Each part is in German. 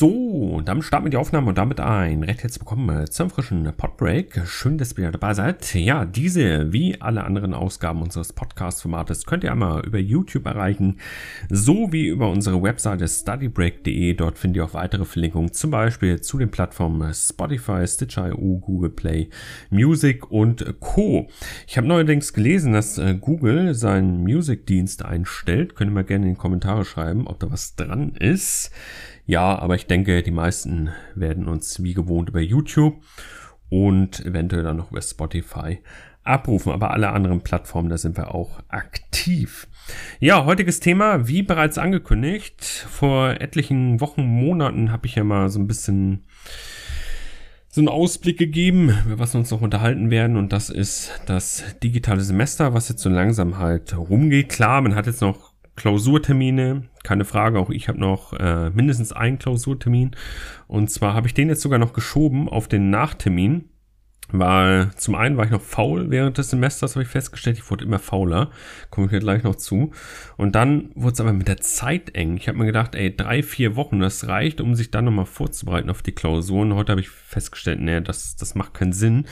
So, damit starten wir die Aufnahme und damit ein. Recht herzlich willkommen zum frischen Podbreak. Schön, dass ihr wieder dabei seid. Ja, diese, wie alle anderen Ausgaben unseres Podcast-Formates, könnt ihr einmal über YouTube erreichen, sowie über unsere Webseite studybreak.de. Dort findet ihr auch weitere Verlinkungen, zum Beispiel zu den Plattformen Spotify, Stitch.io, Google Play, Music und Co. Ich habe neuerdings gelesen, dass äh, Google seinen Music-Dienst einstellt. Könnt ihr mal gerne in die Kommentare schreiben, ob da was dran ist. Ja, aber ich denke, die meisten werden uns wie gewohnt über YouTube und eventuell dann noch über Spotify abrufen. Aber alle anderen Plattformen, da sind wir auch aktiv. Ja, heutiges Thema, wie bereits angekündigt, vor etlichen Wochen, Monaten habe ich ja mal so ein bisschen so einen Ausblick gegeben, was wir uns noch unterhalten werden. Und das ist das digitale Semester, was jetzt so langsam halt rumgeht. Klar, man hat jetzt noch Klausurtermine, keine Frage, auch ich habe noch äh, mindestens einen Klausurtermin. Und zwar habe ich den jetzt sogar noch geschoben auf den Nachtermin. Weil zum einen war ich noch faul während des Semesters, habe ich festgestellt, ich wurde immer fauler. Komme ich gleich noch zu. Und dann wurde es aber mit der Zeit eng. Ich habe mir gedacht, ey, drei, vier Wochen, das reicht, um sich dann nochmal vorzubereiten auf die Klausuren. Heute habe ich festgestellt, nee, das, das macht keinen Sinn.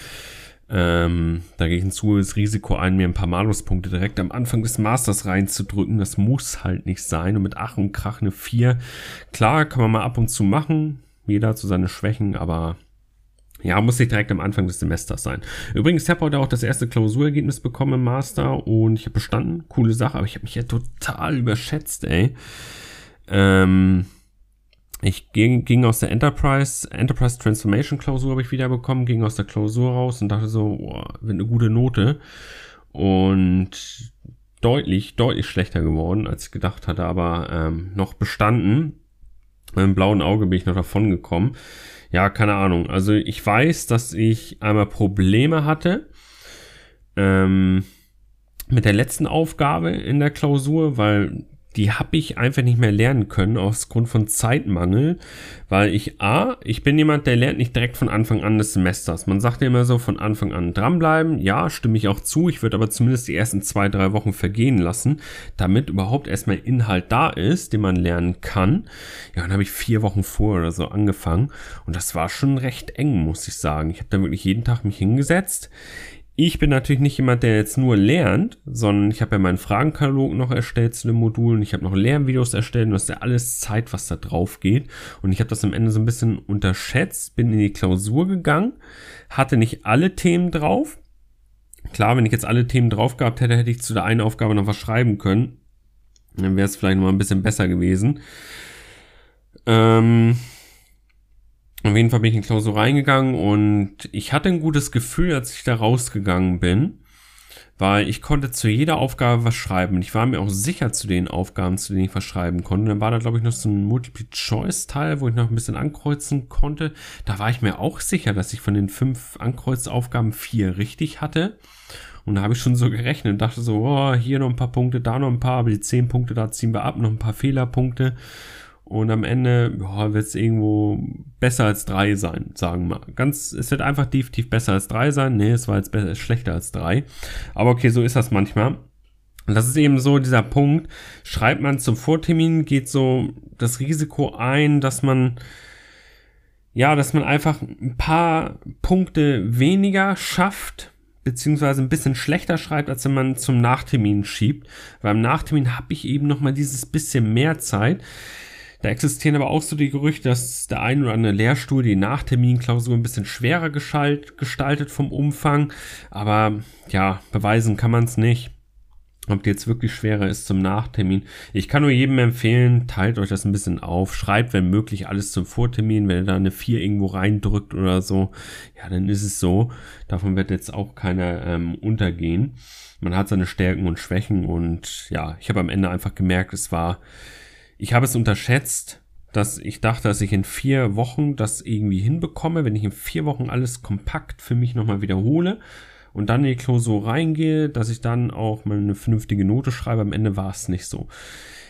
Ähm, da gehe ich hinzu das Risiko ein, mir ein paar Maluspunkte direkt am Anfang des Masters reinzudrücken. Das muss halt nicht sein. Und mit Ach und Krach eine 4. Klar, kann man mal ab und zu machen. Jeder hat so seine Schwächen, aber ja, muss nicht direkt am Anfang des Semesters sein. Übrigens, ich habe heute auch das erste Klausurergebnis bekommen im Master und ich habe bestanden. Coole Sache, aber ich habe mich ja total überschätzt, ey. Ähm, ich ging, ging aus der Enterprise, Enterprise Transformation Klausur habe ich wieder bekommen, ging aus der Klausur raus und dachte so, boah, wird eine gute Note. Und deutlich, deutlich schlechter geworden, als ich gedacht hatte, aber ähm, noch bestanden. Mit dem blauen Auge bin ich noch davon gekommen. Ja, keine Ahnung. Also ich weiß, dass ich einmal Probleme hatte ähm, mit der letzten Aufgabe in der Klausur, weil die habe ich einfach nicht mehr lernen können aus Grund von Zeitmangel, weil ich A, ich bin jemand, der lernt nicht direkt von Anfang an des Semesters. Man sagt ja immer so, von Anfang an dranbleiben. Ja, stimme ich auch zu. Ich würde aber zumindest die ersten zwei, drei Wochen vergehen lassen, damit überhaupt erstmal Inhalt da ist, den man lernen kann. Ja, dann habe ich vier Wochen vor oder so angefangen und das war schon recht eng, muss ich sagen. Ich habe dann wirklich jeden Tag mich hingesetzt ich bin natürlich nicht jemand, der jetzt nur lernt, sondern ich habe ja meinen Fragenkatalog noch erstellt zu den Modulen. Ich habe noch Lernvideos erstellt und das ist ja alles Zeit, was da drauf geht. Und ich habe das am Ende so ein bisschen unterschätzt, bin in die Klausur gegangen, hatte nicht alle Themen drauf. Klar, wenn ich jetzt alle Themen drauf gehabt hätte, hätte ich zu der einen Aufgabe noch was schreiben können. Dann wäre es vielleicht noch mal ein bisschen besser gewesen. Ähm, auf jeden Fall bin ich in Klausur reingegangen und ich hatte ein gutes Gefühl, als ich da rausgegangen bin, weil ich konnte zu jeder Aufgabe was schreiben. Ich war mir auch sicher zu den Aufgaben, zu denen ich was schreiben konnte. Dann war da, glaube ich, noch so ein Multiple-Choice-Teil, wo ich noch ein bisschen ankreuzen konnte. Da war ich mir auch sicher, dass ich von den fünf Ankreuzaufgaben vier richtig hatte. Und da habe ich schon so gerechnet und dachte so, oh, hier noch ein paar Punkte, da noch ein paar, aber die zehn Punkte, da ziehen wir ab, noch ein paar Fehlerpunkte. Und am Ende ja, wird es irgendwo besser als drei sein, sagen wir. Ganz, es wird einfach definitiv besser als drei sein. Nee, es war jetzt besser, schlechter als drei. Aber okay, so ist das manchmal. Und das ist eben so dieser Punkt. Schreibt man zum Vortermin, geht so das Risiko ein, dass man, ja, dass man einfach ein paar Punkte weniger schafft, beziehungsweise ein bisschen schlechter schreibt, als wenn man zum Nachtermin schiebt. Weil im Nachtermin habe ich eben nochmal dieses bisschen mehr Zeit. Da existieren aber auch so die Gerüchte, dass der ein oder andere Lehrstuhl die Nachterminklausur ein bisschen schwerer gestaltet vom Umfang. Aber ja, beweisen kann man es nicht. Ob die jetzt wirklich schwerer ist zum Nachtermin. Ich kann nur jedem empfehlen, teilt euch das ein bisschen auf. Schreibt, wenn möglich, alles zum Vortermin. Wenn ihr da eine 4 irgendwo reindrückt oder so, ja, dann ist es so. Davon wird jetzt auch keiner ähm, untergehen. Man hat seine Stärken und Schwächen und ja, ich habe am Ende einfach gemerkt, es war ich habe es unterschätzt, dass ich dachte, dass ich in vier Wochen das irgendwie hinbekomme, wenn ich in vier Wochen alles kompakt für mich nochmal wiederhole und dann in die Klausur reingehe, dass ich dann auch mal eine vernünftige Note schreibe. Am Ende war es nicht so.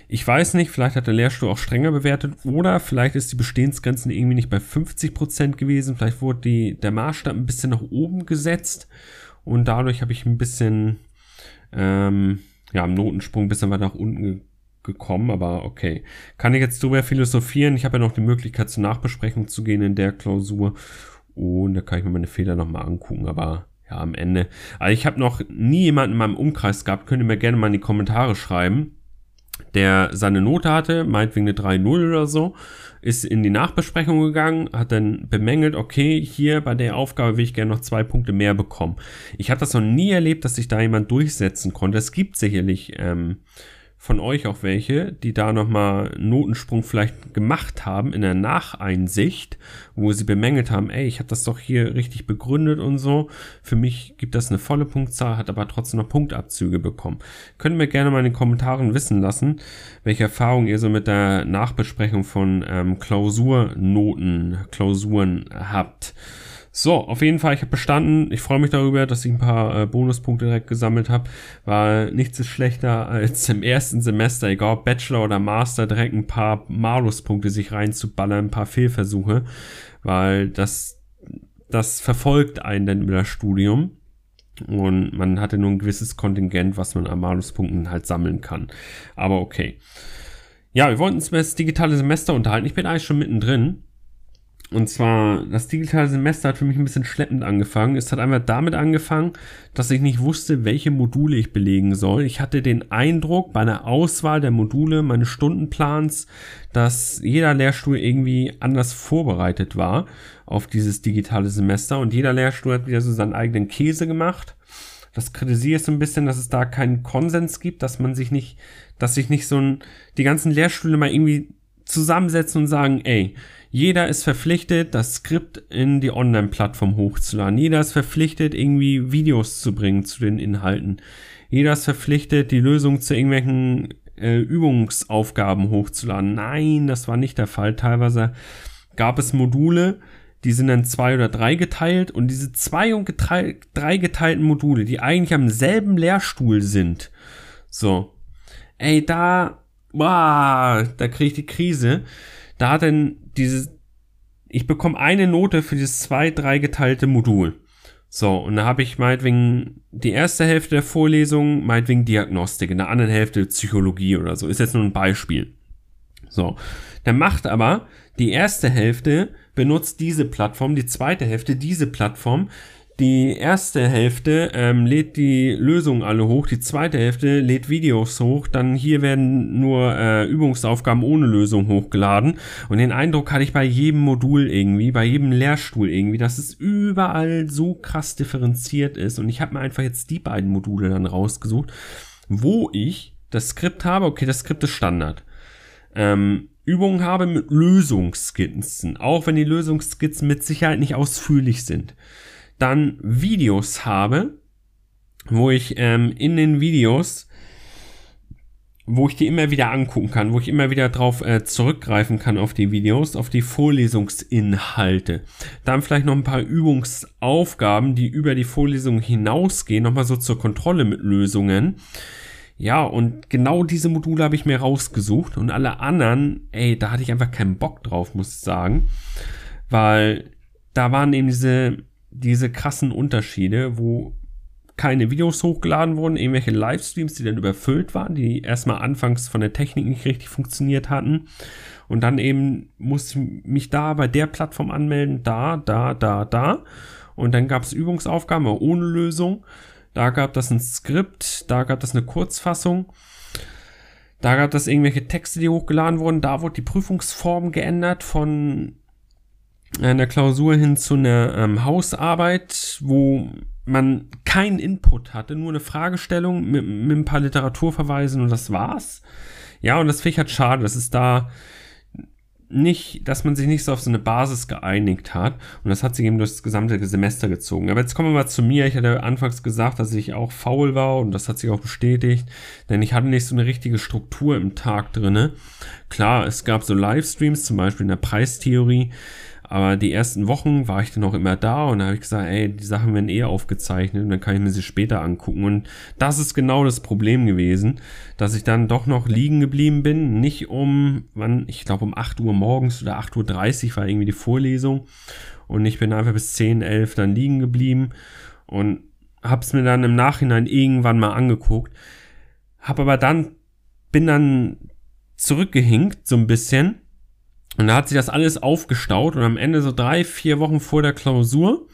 Ich weiß nicht, vielleicht hat der Lehrstuhl auch strenger bewertet oder vielleicht ist die Bestehensgrenze irgendwie nicht bei 50 Prozent gewesen. Vielleicht wurde die, der Maßstab ein bisschen nach oben gesetzt und dadurch habe ich ein bisschen, ähm, ja, am Notensprung ein bisschen weiter nach unten gekommen, aber okay. Kann ich jetzt drüber philosophieren? Ich habe ja noch die Möglichkeit zur Nachbesprechung zu gehen in der Klausur und da kann ich mir meine Fehler nochmal angucken, aber ja, am Ende. Also ich habe noch nie jemanden in meinem Umkreis gehabt, könnt ihr mir gerne mal in die Kommentare schreiben, der seine Note hatte, meinetwegen eine 3-0 oder so, ist in die Nachbesprechung gegangen, hat dann bemängelt, okay, hier bei der Aufgabe will ich gerne noch zwei Punkte mehr bekommen. Ich habe das noch nie erlebt, dass sich da jemand durchsetzen konnte. Es gibt sicherlich ähm, von euch auch welche, die da nochmal Notensprung vielleicht gemacht haben in der Nacheinsicht, wo sie bemängelt haben, ey, ich habe das doch hier richtig begründet und so. Für mich gibt das eine volle Punktzahl, hat aber trotzdem noch Punktabzüge bekommen. Könnt mir gerne mal in den Kommentaren wissen lassen, welche Erfahrungen ihr so mit der Nachbesprechung von ähm, Klausurnoten, Klausuren habt. So, auf jeden Fall, ich habe bestanden. Ich freue mich darüber, dass ich ein paar äh, Bonuspunkte direkt gesammelt habe, weil nichts ist schlechter als im ersten Semester, egal ob Bachelor oder Master, direkt ein paar Maluspunkte sich reinzuballern, ein paar Fehlversuche, weil das, das verfolgt einen dann über das Studium. Und man hatte nur ein gewisses Kontingent, was man an Maluspunkten halt sammeln kann. Aber okay. Ja, wir wollten uns über das digitale Semester unterhalten. Ich bin eigentlich schon mittendrin. Und zwar, das digitale Semester hat für mich ein bisschen schleppend angefangen. Es hat einmal damit angefangen, dass ich nicht wusste, welche Module ich belegen soll. Ich hatte den Eindruck bei einer Auswahl der Module meines Stundenplans, dass jeder Lehrstuhl irgendwie anders vorbereitet war auf dieses digitale Semester und jeder Lehrstuhl hat wieder so seinen eigenen Käse gemacht. Das kritisiere ich so ein bisschen, dass es da keinen Konsens gibt, dass man sich nicht, dass sich nicht so ein, die ganzen Lehrstühle mal irgendwie zusammensetzen und sagen, ey, jeder ist verpflichtet, das Skript in die Online-Plattform hochzuladen. Jeder ist verpflichtet, irgendwie Videos zu bringen zu den Inhalten. Jeder ist verpflichtet, die Lösung zu irgendwelchen äh, Übungsaufgaben hochzuladen. Nein, das war nicht der Fall. Teilweise gab es Module, die sind dann zwei oder drei geteilt und diese zwei und drei geteilten Module, die eigentlich am selben Lehrstuhl sind, so, ey, da, wow, da kriege ich die Krise. Da hat dann dieses, ich bekomme eine Note für dieses zwei, drei geteilte Modul. So, und da habe ich meinetwegen die erste Hälfte der Vorlesung, meinetwegen Diagnostik, in der anderen Hälfte Psychologie oder so. Ist jetzt nur ein Beispiel. So, der macht aber die erste Hälfte benutzt diese Plattform, die zweite Hälfte diese Plattform, die erste Hälfte ähm, lädt die Lösungen alle hoch, die zweite Hälfte lädt Videos hoch, dann hier werden nur äh, Übungsaufgaben ohne Lösung hochgeladen. Und den Eindruck hatte ich bei jedem Modul irgendwie, bei jedem Lehrstuhl irgendwie, dass es überall so krass differenziert ist. Und ich habe mir einfach jetzt die beiden Module dann rausgesucht, wo ich das Skript habe, okay, das Skript ist Standard. Ähm, Übungen habe mit Lösungsskizzen, auch wenn die Lösungsskizzen mit Sicherheit nicht ausführlich sind dann Videos habe, wo ich ähm, in den Videos, wo ich die immer wieder angucken kann, wo ich immer wieder drauf äh, zurückgreifen kann auf die Videos, auf die Vorlesungsinhalte. Dann vielleicht noch ein paar Übungsaufgaben, die über die Vorlesung hinausgehen, nochmal so zur Kontrolle mit Lösungen. Ja, und genau diese Module habe ich mir rausgesucht und alle anderen, ey, da hatte ich einfach keinen Bock drauf, muss ich sagen, weil da waren eben diese diese krassen Unterschiede, wo keine Videos hochgeladen wurden, irgendwelche Livestreams, die dann überfüllt waren, die erstmal anfangs von der Technik nicht richtig funktioniert hatten. Und dann eben musste ich mich da bei der Plattform anmelden, da, da, da, da. Und dann gab es Übungsaufgaben ohne Lösung. Da gab das ein Skript, da gab das eine Kurzfassung. Da gab es irgendwelche Texte, die hochgeladen wurden. Da wurde die Prüfungsform geändert von einer Klausur hin zu einer ähm, Hausarbeit, wo man keinen Input hatte, nur eine Fragestellung mit, mit ein paar Literaturverweisen und das war's. Ja, und das finde ich halt schade, dass es da nicht, dass man sich nicht so auf so eine Basis geeinigt hat. Und das hat sich eben durch das gesamte Semester gezogen. Aber jetzt kommen wir mal zu mir. Ich hatte anfangs gesagt, dass ich auch faul war und das hat sich auch bestätigt. Denn ich hatte nicht so eine richtige Struktur im Tag drinne. Klar, es gab so Livestreams, zum Beispiel in der Preistheorie. Aber die ersten Wochen war ich dann auch immer da und da habe ich gesagt, ey, die Sachen werden eh aufgezeichnet und dann kann ich mir sie später angucken. Und das ist genau das Problem gewesen, dass ich dann doch noch liegen geblieben bin. Nicht um, wann, ich glaube um 8 Uhr morgens oder 8.30 Uhr war irgendwie die Vorlesung. Und ich bin einfach bis 10, 11 dann liegen geblieben und hab's mir dann im Nachhinein irgendwann mal angeguckt. Hab aber dann, bin dann zurückgehinkt, so ein bisschen. Und da hat sich das alles aufgestaut und am Ende so drei, vier Wochen vor der Klausur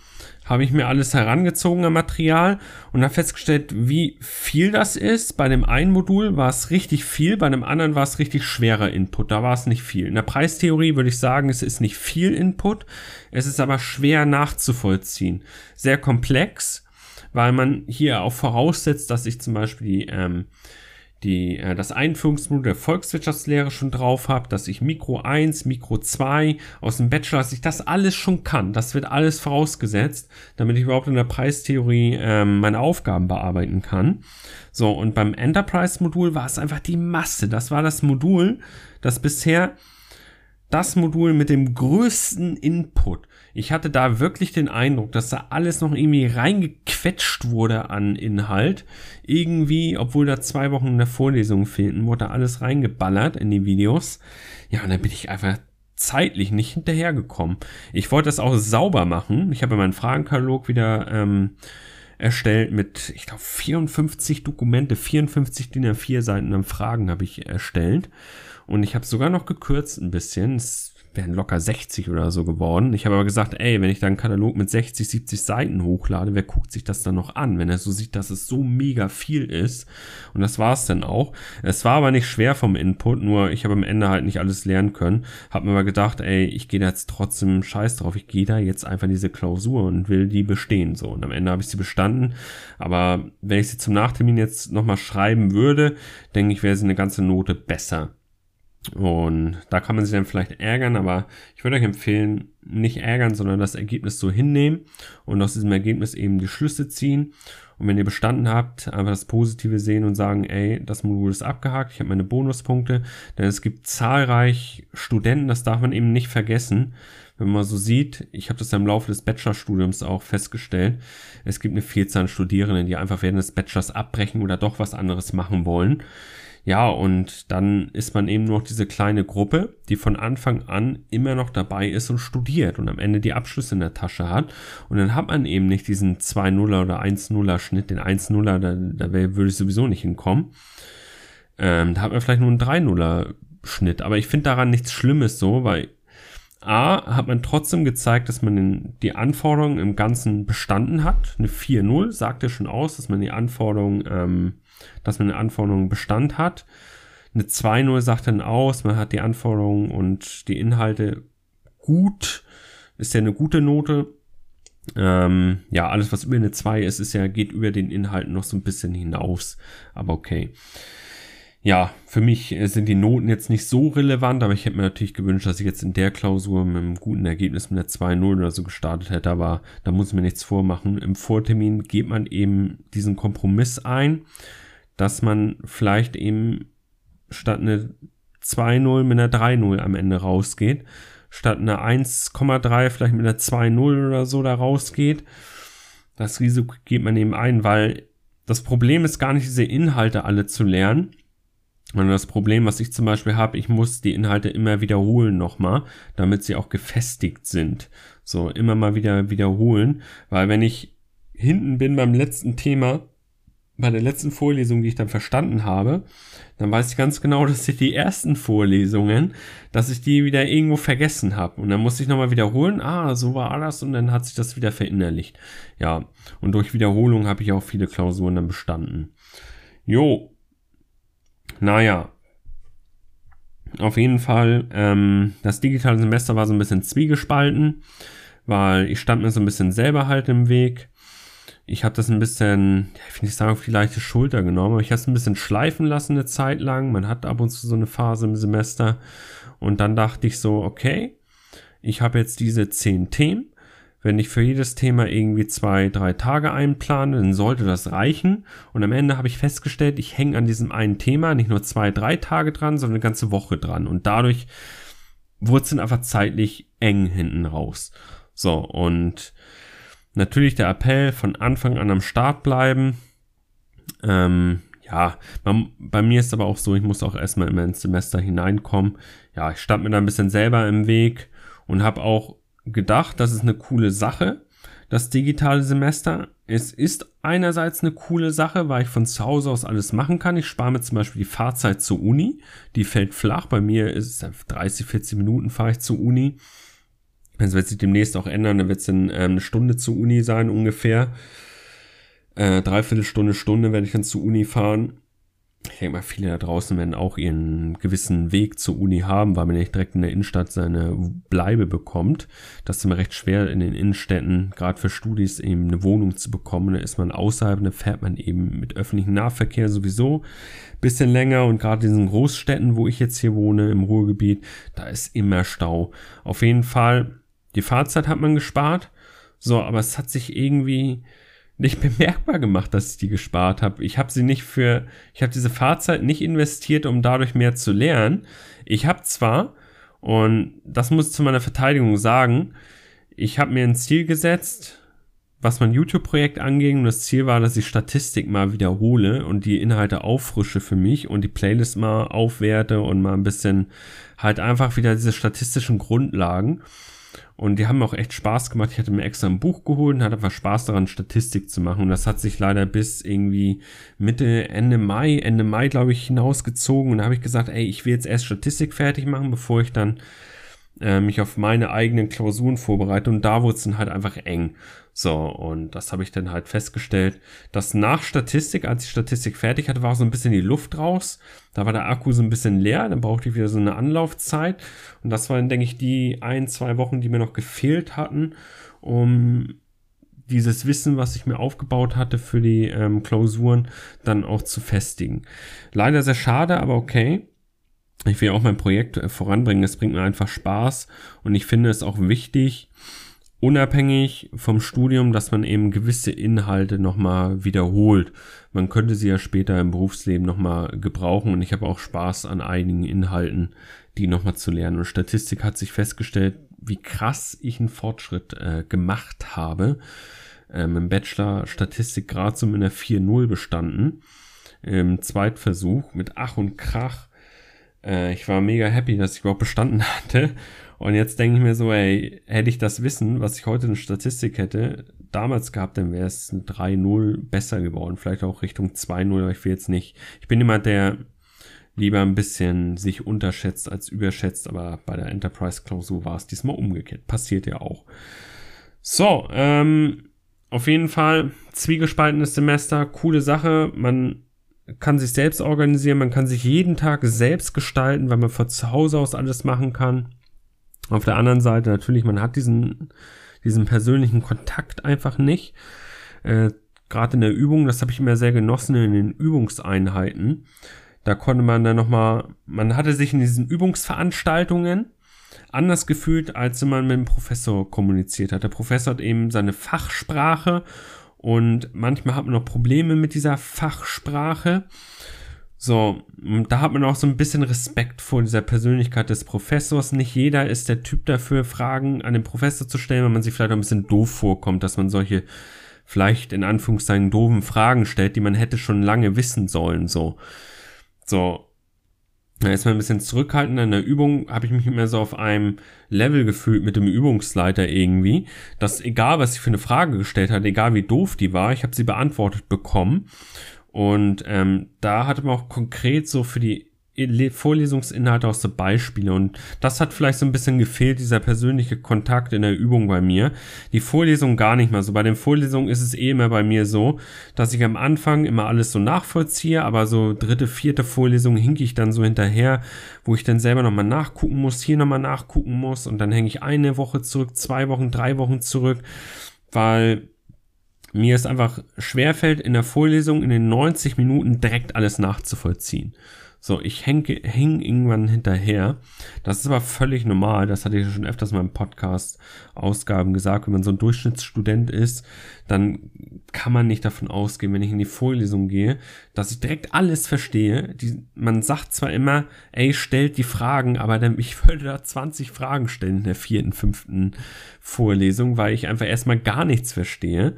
habe ich mir alles herangezogen am Material und habe festgestellt, wie viel das ist. Bei dem einen Modul war es richtig viel, bei dem anderen war es richtig schwerer Input. Da war es nicht viel. In der Preistheorie würde ich sagen, es ist nicht viel Input, es ist aber schwer nachzuvollziehen. Sehr komplex, weil man hier auch voraussetzt, dass ich zum Beispiel die ähm, die, äh, das Einführungsmodul der Volkswirtschaftslehre schon drauf habe, dass ich Mikro 1, Mikro 2 aus dem Bachelor, dass ich das alles schon kann. Das wird alles vorausgesetzt, damit ich überhaupt in der Preistheorie ähm, meine Aufgaben bearbeiten kann. So, und beim Enterprise-Modul war es einfach die Masse. Das war das Modul, das bisher das Modul mit dem größten Input. Ich hatte da wirklich den Eindruck, dass da alles noch irgendwie reingequetscht wurde an Inhalt. Irgendwie, obwohl da zwei Wochen in der Vorlesung fehlten, wurde da alles reingeballert in die Videos. Ja, und dann bin ich einfach zeitlich nicht hinterhergekommen. Ich wollte das auch sauber machen. Ich habe meinen Fragenkatalog wieder ähm, erstellt mit, ich glaube, 54 Dokumente, 54 DIN A4 Seiten an Fragen habe ich erstellt. Und ich habe sogar noch gekürzt ein bisschen. Es wären locker 60 oder so geworden. Ich habe aber gesagt, ey, wenn ich da einen Katalog mit 60, 70 Seiten hochlade, wer guckt sich das dann noch an, wenn er so sieht, dass es so mega viel ist? Und das war es dann auch. Es war aber nicht schwer vom Input, nur ich habe am Ende halt nicht alles lernen können. Hab mir aber gedacht, ey, ich gehe da jetzt trotzdem scheiß drauf. Ich gehe da jetzt einfach in diese Klausur und will die bestehen. So. Und am Ende habe ich sie bestanden. Aber wenn ich sie zum Nachtermin jetzt nochmal schreiben würde, denke ich, wäre sie eine ganze Note besser. Und da kann man sich dann vielleicht ärgern, aber ich würde euch empfehlen, nicht ärgern, sondern das Ergebnis so hinnehmen und aus diesem Ergebnis eben die Schlüsse ziehen. Und wenn ihr bestanden habt, einfach das Positive sehen und sagen, ey, das Modul ist abgehakt, ich habe meine Bonuspunkte. Denn es gibt zahlreich Studenten, das darf man eben nicht vergessen. Wenn man so sieht, ich habe das ja im Laufe des Bachelorstudiums auch festgestellt, es gibt eine Vielzahl an Studierenden, die einfach während des Bachelors abbrechen oder doch was anderes machen wollen. Ja, und dann ist man eben nur noch diese kleine Gruppe, die von Anfang an immer noch dabei ist und studiert und am Ende die Abschlüsse in der Tasche hat. Und dann hat man eben nicht diesen 2-0er oder 1-0er Schnitt, den 1-0er, da, da würde ich sowieso nicht hinkommen. Ähm, da hat man vielleicht nur einen 3-0er Schnitt. Aber ich finde daran nichts Schlimmes so, weil A, hat man trotzdem gezeigt, dass man den, die Anforderungen im Ganzen bestanden hat. Eine 4-0 sagt ja schon aus, dass man die Anforderungen ähm, dass man eine Anforderung Bestand hat. Eine 2.0 sagt dann aus, man hat die Anforderungen und die Inhalte gut, ist ja eine gute Note. Ähm, ja, alles was über eine 2 ist, ist ja, geht über den Inhalten noch so ein bisschen hinaus. Aber okay. Ja, für mich sind die Noten jetzt nicht so relevant, aber ich hätte mir natürlich gewünscht, dass ich jetzt in der Klausur mit einem guten Ergebnis mit einer 2-0 oder so gestartet hätte, aber da muss ich mir nichts vormachen. Im Vortermin geht man eben diesen Kompromiss ein dass man vielleicht eben statt eine 2-0 mit einer 3-0 am Ende rausgeht, statt eine 1,3 vielleicht mit einer 2-0 oder so da rausgeht. Das Risiko geht man eben ein, weil das Problem ist gar nicht, diese Inhalte alle zu lernen. Und das Problem, was ich zum Beispiel habe, ich muss die Inhalte immer wiederholen nochmal, damit sie auch gefestigt sind. So, immer mal wieder wiederholen, weil wenn ich hinten bin beim letzten Thema, bei der letzten Vorlesung, die ich dann verstanden habe, dann weiß ich ganz genau, dass ich die ersten Vorlesungen, dass ich die wieder irgendwo vergessen habe. Und dann musste ich nochmal wiederholen, ah, so war das und dann hat sich das wieder verinnerlicht. Ja, und durch Wiederholung habe ich auch viele Klausuren dann bestanden. Jo. Naja. Auf jeden Fall, ähm, das digitale Semester war so ein bisschen zwiegespalten, weil ich stand mir so ein bisschen selber halt im Weg ich habe das ein bisschen, ich will nicht sagen, auf die leichte Schulter genommen, aber ich habe es ein bisschen schleifen lassen eine Zeit lang. Man hat ab und zu so eine Phase im Semester. Und dann dachte ich so, okay, ich habe jetzt diese zehn Themen. Wenn ich für jedes Thema irgendwie zwei, drei Tage einplane, dann sollte das reichen. Und am Ende habe ich festgestellt, ich hänge an diesem einen Thema nicht nur zwei, drei Tage dran, sondern eine ganze Woche dran. Und dadurch wurde es dann einfach zeitlich eng hinten raus. So, und Natürlich der Appell von Anfang an am Start bleiben. Ähm, ja, man, bei mir ist aber auch so, ich muss auch erstmal immer ins Semester hineinkommen. Ja, ich stand mir da ein bisschen selber im Weg und habe auch gedacht, das ist eine coole Sache, das digitale Semester. es ist einerseits eine coole Sache, weil ich von zu Hause aus alles machen kann. Ich spare mir zum Beispiel die Fahrzeit zur Uni. Die fällt flach. Bei mir ist es 30, 40 Minuten fahre ich zur Uni. Das wird sich demnächst auch ändern. Dann wird es dann eine Stunde zur Uni sein ungefähr. Äh, dreiviertel Stunde, Stunde werde ich dann zur Uni fahren ich denke mal, viele da draußen werden auch ihren gewissen Weg zur Uni haben, weil man nicht direkt in der Innenstadt seine Bleibe bekommt. Das ist immer recht schwer in den Innenstädten, gerade für Studis eben eine Wohnung zu bekommen. Da ist man außerhalb, da fährt man eben mit öffentlichem Nahverkehr sowieso bisschen länger und gerade in diesen Großstädten, wo ich jetzt hier wohne, im Ruhrgebiet, da ist immer Stau. Auf jeden Fall, die Fahrzeit hat man gespart. So, aber es hat sich irgendwie nicht bemerkbar gemacht, dass ich die gespart habe. Ich habe sie nicht für, ich habe diese Fahrzeit nicht investiert, um dadurch mehr zu lernen. Ich habe zwar, und das muss ich zu meiner Verteidigung sagen, ich habe mir ein Ziel gesetzt, was mein YouTube-Projekt anging. Und das Ziel war, dass ich Statistik mal wiederhole und die Inhalte auffrische für mich und die Playlist mal aufwerte und mal ein bisschen halt einfach wieder diese statistischen Grundlagen. Und die haben auch echt Spaß gemacht. Ich hatte mir extra ein Buch geholt und hatte einfach Spaß daran, Statistik zu machen. Und das hat sich leider bis irgendwie Mitte, Ende Mai, Ende Mai, glaube ich, hinausgezogen. Und da habe ich gesagt, ey, ich will jetzt erst Statistik fertig machen, bevor ich dann äh, mich auf meine eigenen Klausuren vorbereite. Und da wurde es dann halt einfach eng. So, und das habe ich dann halt festgestellt, dass nach Statistik, als ich Statistik fertig hatte, war so ein bisschen die Luft raus. Da war der Akku so ein bisschen leer, dann brauchte ich wieder so eine Anlaufzeit. Und das waren, denke ich, die ein, zwei Wochen, die mir noch gefehlt hatten, um dieses Wissen, was ich mir aufgebaut hatte für die ähm, Klausuren, dann auch zu festigen. Leider sehr schade, aber okay. Ich will auch mein Projekt äh, voranbringen. Es bringt mir einfach Spaß und ich finde es auch wichtig, unabhängig vom Studium, dass man eben gewisse Inhalte nochmal wiederholt. Man könnte sie ja später im Berufsleben nochmal gebrauchen und ich habe auch Spaß an einigen Inhalten, die nochmal zu lernen. Und Statistik hat sich festgestellt, wie krass ich einen Fortschritt äh, gemacht habe. Ähm, Im Bachelor Statistik so mit einer 4.0 bestanden. Im Zweitversuch mit Ach und Krach. Äh, ich war mega happy, dass ich überhaupt bestanden hatte. Und jetzt denke ich mir so, ey, hätte ich das Wissen, was ich heute in Statistik hätte, damals gehabt, dann wäre es ein 3-0 besser geworden. Vielleicht auch Richtung 2-0, aber ich will jetzt nicht. Ich bin jemand, der lieber ein bisschen sich unterschätzt als überschätzt, aber bei der Enterprise-Klausur war es diesmal umgekehrt. Passiert ja auch. So, ähm, auf jeden Fall zwiegespaltenes Semester, coole Sache. Man kann sich selbst organisieren, man kann sich jeden Tag selbst gestalten, weil man von zu Hause aus alles machen kann. Auf der anderen Seite natürlich, man hat diesen, diesen persönlichen Kontakt einfach nicht. Äh, Gerade in der Übung, das habe ich immer sehr genossen in den Übungseinheiten. Da konnte man dann nochmal, man hatte sich in diesen Übungsveranstaltungen anders gefühlt, als wenn man mit dem Professor kommuniziert hat. Der Professor hat eben seine Fachsprache und manchmal hat man noch Probleme mit dieser Fachsprache. So, da hat man auch so ein bisschen Respekt vor dieser Persönlichkeit des Professors. Nicht jeder ist der Typ dafür, Fragen an den Professor zu stellen, wenn man sich vielleicht auch ein bisschen doof vorkommt, dass man solche vielleicht in Anführungszeichen doofen Fragen stellt, die man hätte schon lange wissen sollen. So, so. Da ist man ein bisschen zurückhaltend in der Übung, habe ich mich immer so auf einem Level gefühlt mit dem Übungsleiter irgendwie, dass egal was ich für eine Frage gestellt hatte, egal wie doof die war, ich habe sie beantwortet bekommen. Und ähm, da hatte man auch konkret so für die Vorlesungsinhalte auch so Beispiele und das hat vielleicht so ein bisschen gefehlt, dieser persönliche Kontakt in der Übung bei mir. Die Vorlesung gar nicht mal so. Bei den Vorlesungen ist es eh immer bei mir so, dass ich am Anfang immer alles so nachvollziehe, aber so dritte, vierte Vorlesung hinke ich dann so hinterher, wo ich dann selber nochmal nachgucken muss, hier nochmal nachgucken muss und dann hänge ich eine Woche zurück, zwei Wochen, drei Wochen zurück, weil mir es einfach schwerfällt, in der Vorlesung in den 90 Minuten direkt alles nachzuvollziehen. So, ich hänge häng irgendwann hinterher. Das ist aber völlig normal. Das hatte ich schon öfters mal im Podcast Ausgaben gesagt. Wenn man so ein Durchschnittsstudent ist, dann kann man nicht davon ausgehen, wenn ich in die Vorlesung gehe, dass ich direkt alles verstehe. Die, man sagt zwar immer, ey, stellt die Fragen, aber dann, ich würde da 20 Fragen stellen in der vierten, fünften Vorlesung, weil ich einfach erstmal gar nichts verstehe.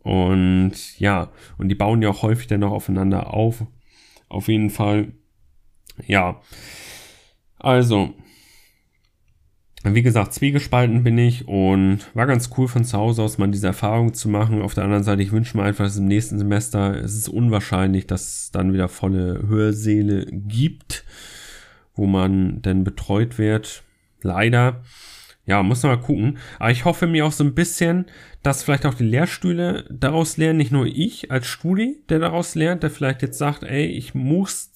Und ja, und die bauen ja auch häufig dann noch aufeinander auf. Auf jeden Fall, ja. Also, wie gesagt, zwiegespalten bin ich und war ganz cool von zu Hause aus mal diese Erfahrung zu machen. Auf der anderen Seite, ich wünsche mir einfach, dass im nächsten Semester, es ist unwahrscheinlich, dass es dann wieder volle Hörsäle gibt, wo man dann betreut wird. Leider ja, muss man mal gucken. Aber ich hoffe mir auch so ein bisschen, dass vielleicht auch die Lehrstühle daraus lernen, nicht nur ich als Studi, der daraus lernt, der vielleicht jetzt sagt, ey, ich muss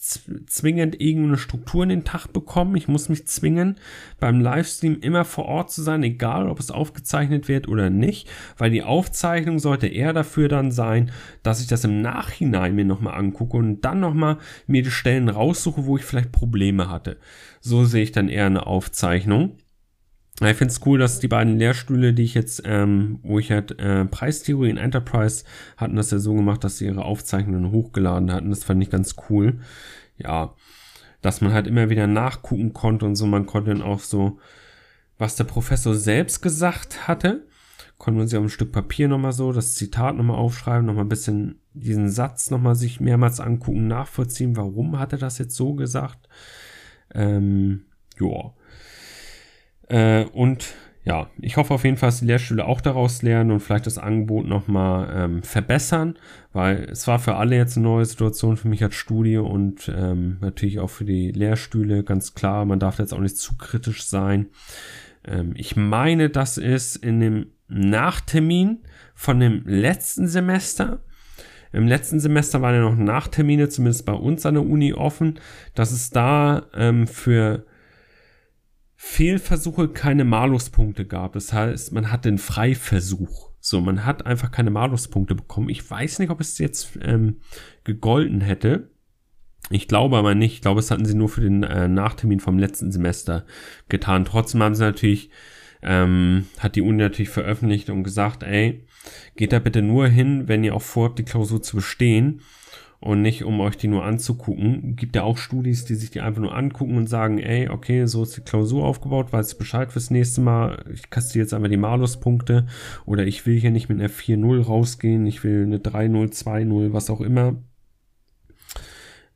zwingend irgendeine Struktur in den Tag bekommen, ich muss mich zwingen, beim Livestream immer vor Ort zu sein, egal ob es aufgezeichnet wird oder nicht, weil die Aufzeichnung sollte eher dafür dann sein, dass ich das im Nachhinein mir nochmal angucke und dann nochmal mir die Stellen raussuche, wo ich vielleicht Probleme hatte. So sehe ich dann eher eine Aufzeichnung. Ich finde es cool, dass die beiden Lehrstühle, die ich jetzt, ähm, wo ich halt äh, Preistheorie in Enterprise hatten das ja so gemacht, dass sie ihre Aufzeichnungen hochgeladen hatten. Das fand ich ganz cool. Ja, dass man halt immer wieder nachgucken konnte und so. Man konnte dann auch so, was der Professor selbst gesagt hatte, konnte man sich auf ein Stück Papier nochmal so das Zitat nochmal aufschreiben, nochmal ein bisschen diesen Satz nochmal sich mehrmals angucken, nachvollziehen, warum hat er das jetzt so gesagt. Ähm, ja. Äh, und ja, ich hoffe auf jeden Fall, dass die Lehrstühle auch daraus lernen und vielleicht das Angebot nochmal ähm, verbessern, weil es war für alle jetzt eine neue Situation, für mich als Studie und ähm, natürlich auch für die Lehrstühle, ganz klar, man darf jetzt auch nicht zu kritisch sein. Ähm, ich meine, das ist in dem Nachtermin von dem letzten Semester. Im letzten Semester waren ja noch Nachtermine, zumindest bei uns an der Uni offen, dass es da ähm, für Fehlversuche keine Maluspunkte gab. Das heißt, man hat den Freiversuch. So, man hat einfach keine Maluspunkte bekommen. Ich weiß nicht, ob es jetzt ähm, gegolten hätte. Ich glaube aber nicht. Ich glaube, es hatten sie nur für den äh, Nachtermin vom letzten Semester getan. Trotzdem haben sie natürlich, ähm, hat die Uni natürlich veröffentlicht und gesagt, ey, geht da bitte nur hin, wenn ihr auch vorhabt, die Klausur zu bestehen und nicht um euch die nur anzugucken. Gibt ja auch Studis, die sich die einfach nur angucken und sagen, ey, okay, so ist die Klausur aufgebaut, weiß ich Bescheid fürs nächste Mal. Ich kastiere jetzt einfach die Maluspunkte oder ich will hier nicht mit einer 4-0 rausgehen, ich will eine 3-0, 2-0, was auch immer.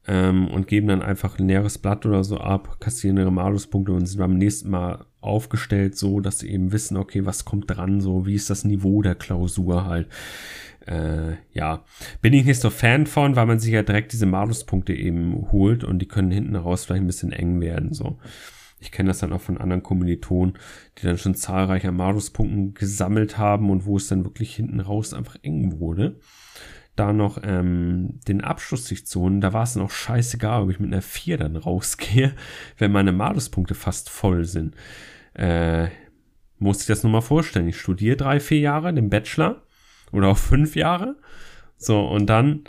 Ähm, und geben dann einfach ein leeres Blatt oder so ab, kassieren ihre Maluspunkte und sind beim nächsten Mal aufgestellt, so dass sie eben wissen, okay, was kommt dran, so wie ist das Niveau der Klausur halt äh, ja, bin ich nicht so Fan von, weil man sich ja direkt diese Maluspunkte eben holt und die können hinten raus vielleicht ein bisschen eng werden, so. Ich kenne das dann auch von anderen Kommilitonen, die dann schon zahlreiche Maluspunkten gesammelt haben und wo es dann wirklich hinten raus einfach eng wurde. Da noch ähm, den Abschluss sich zu holen, da war es dann auch scheißegal, ob ich mit einer 4 dann rausgehe, wenn meine Maluspunkte fast voll sind. Äh, muss ich das nur mal vorstellen. Ich studiere drei, vier Jahre, den Bachelor, oder auch fünf Jahre. So, und dann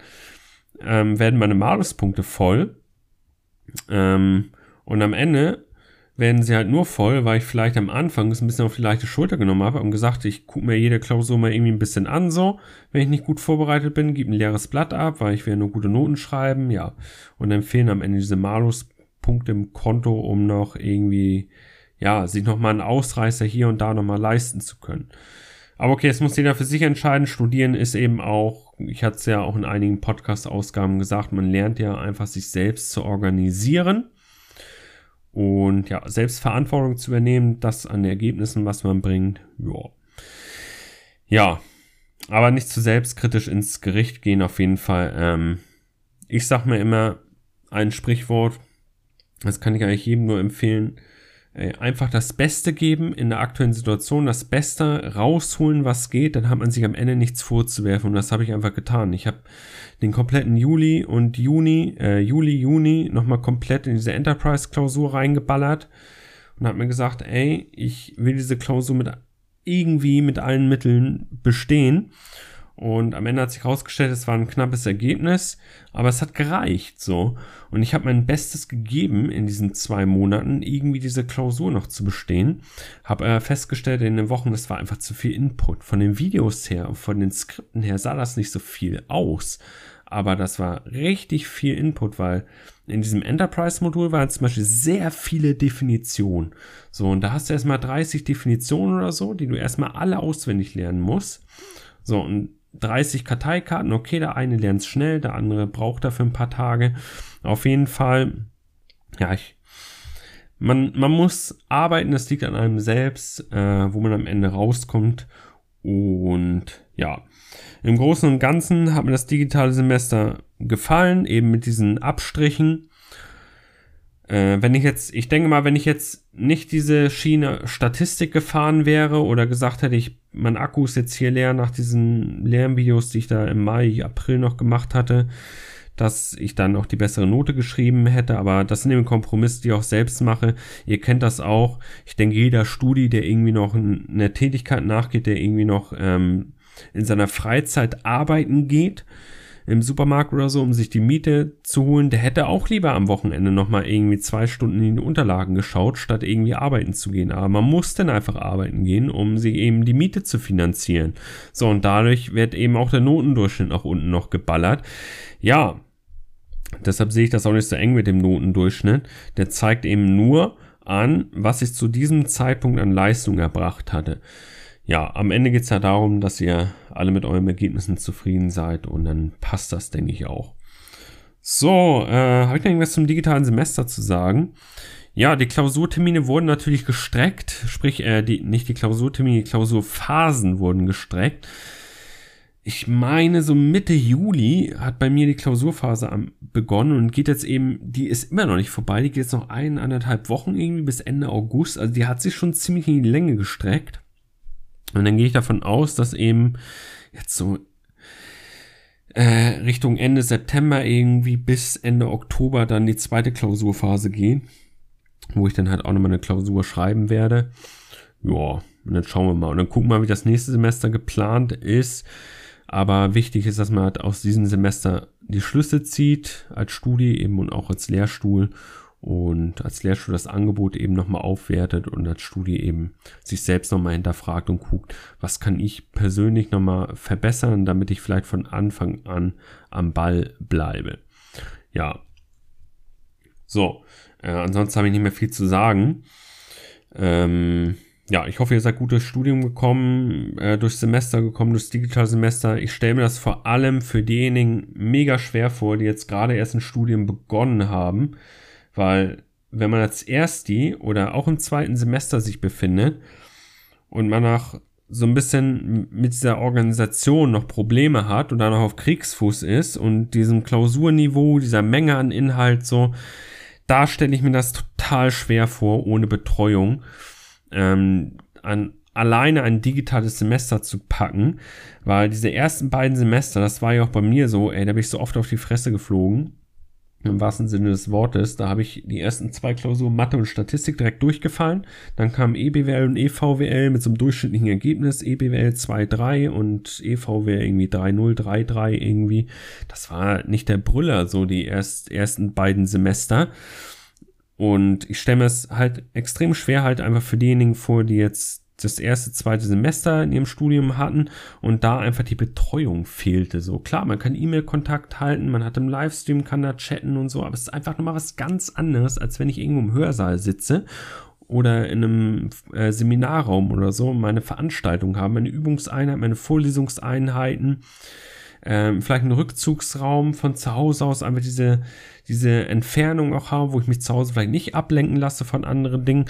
ähm, werden meine Maluspunkte voll. Ähm, und am Ende werden sie halt nur voll, weil ich vielleicht am Anfang es ein bisschen auf die leichte Schulter genommen habe und gesagt, ich gucke mir jede Klausur mal irgendwie ein bisschen an, so. Wenn ich nicht gut vorbereitet bin, gebe ein leeres Blatt ab, weil ich will nur gute Noten schreiben, ja. Und dann fehlen am Ende diese Maluspunkte im Konto, um noch irgendwie, ja, sich nochmal einen Ausreißer hier und da nochmal leisten zu können. Aber okay, es muss jeder für sich entscheiden. Studieren ist eben auch, ich hatte es ja auch in einigen Podcast-Ausgaben gesagt, man lernt ja einfach sich selbst zu organisieren und ja, selbst Verantwortung zu übernehmen, das an den Ergebnissen, was man bringt. Ja. Ja, aber nicht zu selbstkritisch ins Gericht gehen auf jeden Fall. Ähm, ich sag mir immer ein Sprichwort, das kann ich eigentlich jedem nur empfehlen einfach das Beste geben in der aktuellen Situation, das Beste rausholen, was geht, dann hat man sich am Ende nichts vorzuwerfen und das habe ich einfach getan. Ich habe den kompletten Juli und Juni, äh, Juli, Juni nochmal komplett in diese Enterprise-Klausur reingeballert und habe mir gesagt, ey, ich will diese Klausur mit irgendwie mit allen Mitteln bestehen und am Ende hat sich herausgestellt, es war ein knappes Ergebnis, aber es hat gereicht so. Und ich habe mein Bestes gegeben in diesen zwei Monaten, irgendwie diese Klausur noch zu bestehen. Habe äh, festgestellt in den Wochen, das war einfach zu viel Input. Von den Videos her, von den Skripten her sah das nicht so viel aus. Aber das war richtig viel Input, weil in diesem Enterprise-Modul waren zum Beispiel sehr viele Definitionen. So, und da hast du erstmal 30 Definitionen oder so, die du erstmal alle auswendig lernen musst. So, und 30 Karteikarten, okay, der eine lernt schnell, der andere braucht dafür ein paar Tage. Auf jeden Fall, ja, ich man, man muss arbeiten, das liegt an einem selbst, äh, wo man am Ende rauskommt. Und ja, im Großen und Ganzen hat mir das digitale Semester gefallen, eben mit diesen Abstrichen. Äh, wenn ich jetzt, ich denke mal, wenn ich jetzt nicht diese Schiene Statistik gefahren wäre oder gesagt hätte, ich, mein Akku ist jetzt hier leer nach diesen Lernvideos, die ich da im Mai, April noch gemacht hatte, dass ich dann auch die bessere Note geschrieben hätte, aber das sind eben Kompromisse, die ich auch selbst mache. Ihr kennt das auch. Ich denke, jeder Studi, der irgendwie noch eine Tätigkeit nachgeht, der irgendwie noch ähm, in seiner Freizeit arbeiten geht, im Supermarkt oder so, um sich die Miete zu holen, der hätte auch lieber am Wochenende nochmal irgendwie zwei Stunden in die Unterlagen geschaut, statt irgendwie arbeiten zu gehen. Aber man muss dann einfach arbeiten gehen, um sich eben die Miete zu finanzieren. So, und dadurch wird eben auch der Notendurchschnitt nach unten noch geballert. Ja, deshalb sehe ich das auch nicht so eng mit dem Notendurchschnitt. Der zeigt eben nur an, was ich zu diesem Zeitpunkt an Leistung erbracht hatte ja, am Ende geht es ja darum, dass ihr alle mit euren Ergebnissen zufrieden seid und dann passt das, denke ich, auch. So, äh, habe ich noch irgendwas zum digitalen Semester zu sagen? Ja, die Klausurtermine wurden natürlich gestreckt, sprich, äh, die, nicht die Klausurtermine, die Klausurphasen wurden gestreckt. Ich meine, so Mitte Juli hat bei mir die Klausurphase am, begonnen und geht jetzt eben, die ist immer noch nicht vorbei, die geht jetzt noch eineinhalb Wochen irgendwie bis Ende August. Also die hat sich schon ziemlich in die Länge gestreckt. Und dann gehe ich davon aus, dass eben jetzt so äh, Richtung Ende September irgendwie bis Ende Oktober dann die zweite Klausurphase gehen, wo ich dann halt auch nochmal eine Klausur schreiben werde. Ja, und dann schauen wir mal. Und dann gucken wir mal, wie das nächste Semester geplant ist. Aber wichtig ist, dass man halt aus diesem Semester die Schlüsse zieht, als Studie eben und auch als Lehrstuhl und als Lehrstuhl das Angebot eben nochmal aufwertet und als Studie eben sich selbst nochmal hinterfragt und guckt, was kann ich persönlich nochmal verbessern, damit ich vielleicht von Anfang an am Ball bleibe. Ja. So, äh, ansonsten habe ich nicht mehr viel zu sagen. Ähm, ja, ich hoffe, ihr seid gut durchs Studium gekommen, äh, durchs Semester gekommen, durchs Digitalsemester. Ich stelle mir das vor allem für diejenigen mega schwer vor, die jetzt gerade erst ein Studium begonnen haben weil wenn man als Ersti oder auch im zweiten Semester sich befindet und man nach so ein bisschen mit dieser Organisation noch Probleme hat und dann noch auf Kriegsfuß ist und diesem Klausurniveau, dieser Menge an Inhalt so, da stelle ich mir das total schwer vor, ohne Betreuung, ähm, an, alleine ein digitales Semester zu packen, weil diese ersten beiden Semester, das war ja auch bei mir so, ey, da bin ich so oft auf die Fresse geflogen im wahrsten Sinne des Wortes. Da habe ich die ersten zwei Klausuren Mathe und Statistik direkt durchgefallen. Dann kam EBWL und EVWL mit so einem durchschnittlichen Ergebnis. EBWL 2,3 und EVWL irgendwie 3,0, 3,3 irgendwie. Das war nicht der Brüller, so die erst, ersten beiden Semester. Und ich stelle mir es halt extrem schwer halt einfach für diejenigen vor, die jetzt das erste, zweite Semester in ihrem Studium hatten und da einfach die Betreuung fehlte. So klar, man kann E-Mail-Kontakt halten, man hat im Livestream, kann da chatten und so, aber es ist einfach nochmal was ganz anderes, als wenn ich irgendwo im Hörsaal sitze oder in einem äh, Seminarraum oder so meine Veranstaltung habe, meine Übungseinheit, meine Vorlesungseinheiten, ähm, vielleicht einen Rückzugsraum von zu Hause aus, einfach diese, diese Entfernung auch habe, wo ich mich zu Hause vielleicht nicht ablenken lasse von anderen Dingen.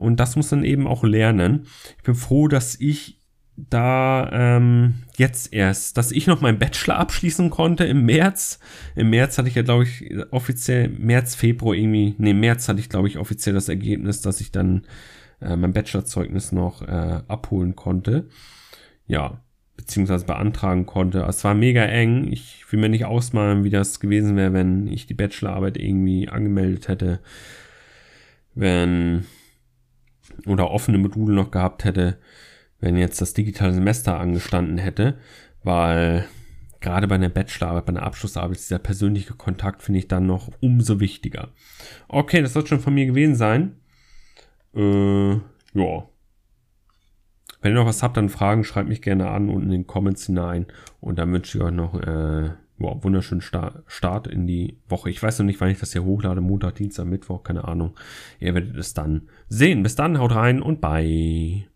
Und das muss man eben auch lernen. Ich bin froh, dass ich da ähm, jetzt erst, dass ich noch meinen Bachelor abschließen konnte im März. Im März hatte ich ja, glaube ich, offiziell, März, Februar irgendwie, nee, März hatte ich, glaube ich, offiziell das Ergebnis, dass ich dann äh, mein Bachelorzeugnis noch äh, abholen konnte. Ja, beziehungsweise beantragen konnte. Es war mega eng. Ich will mir nicht ausmalen, wie das gewesen wäre, wenn ich die Bachelorarbeit irgendwie angemeldet hätte. Wenn oder offene Module noch gehabt hätte, wenn jetzt das digitale Semester angestanden hätte, weil gerade bei einer Bachelorarbeit, bei einer Abschlussarbeit, dieser persönliche Kontakt finde ich dann noch umso wichtiger. Okay, das soll schon von mir gewesen sein. Äh, ja. Wenn ihr noch was habt, dann Fragen, schreibt mich gerne an und in den Comments hinein. Und dann wünsche ich euch noch äh, wow, wunderschönen Start in die Woche. Ich weiß noch nicht, wann ich das hier hochlade. Montag, Dienstag, Mittwoch, keine Ahnung. Ihr werdet es dann sehen. Bis dann, haut rein und bye.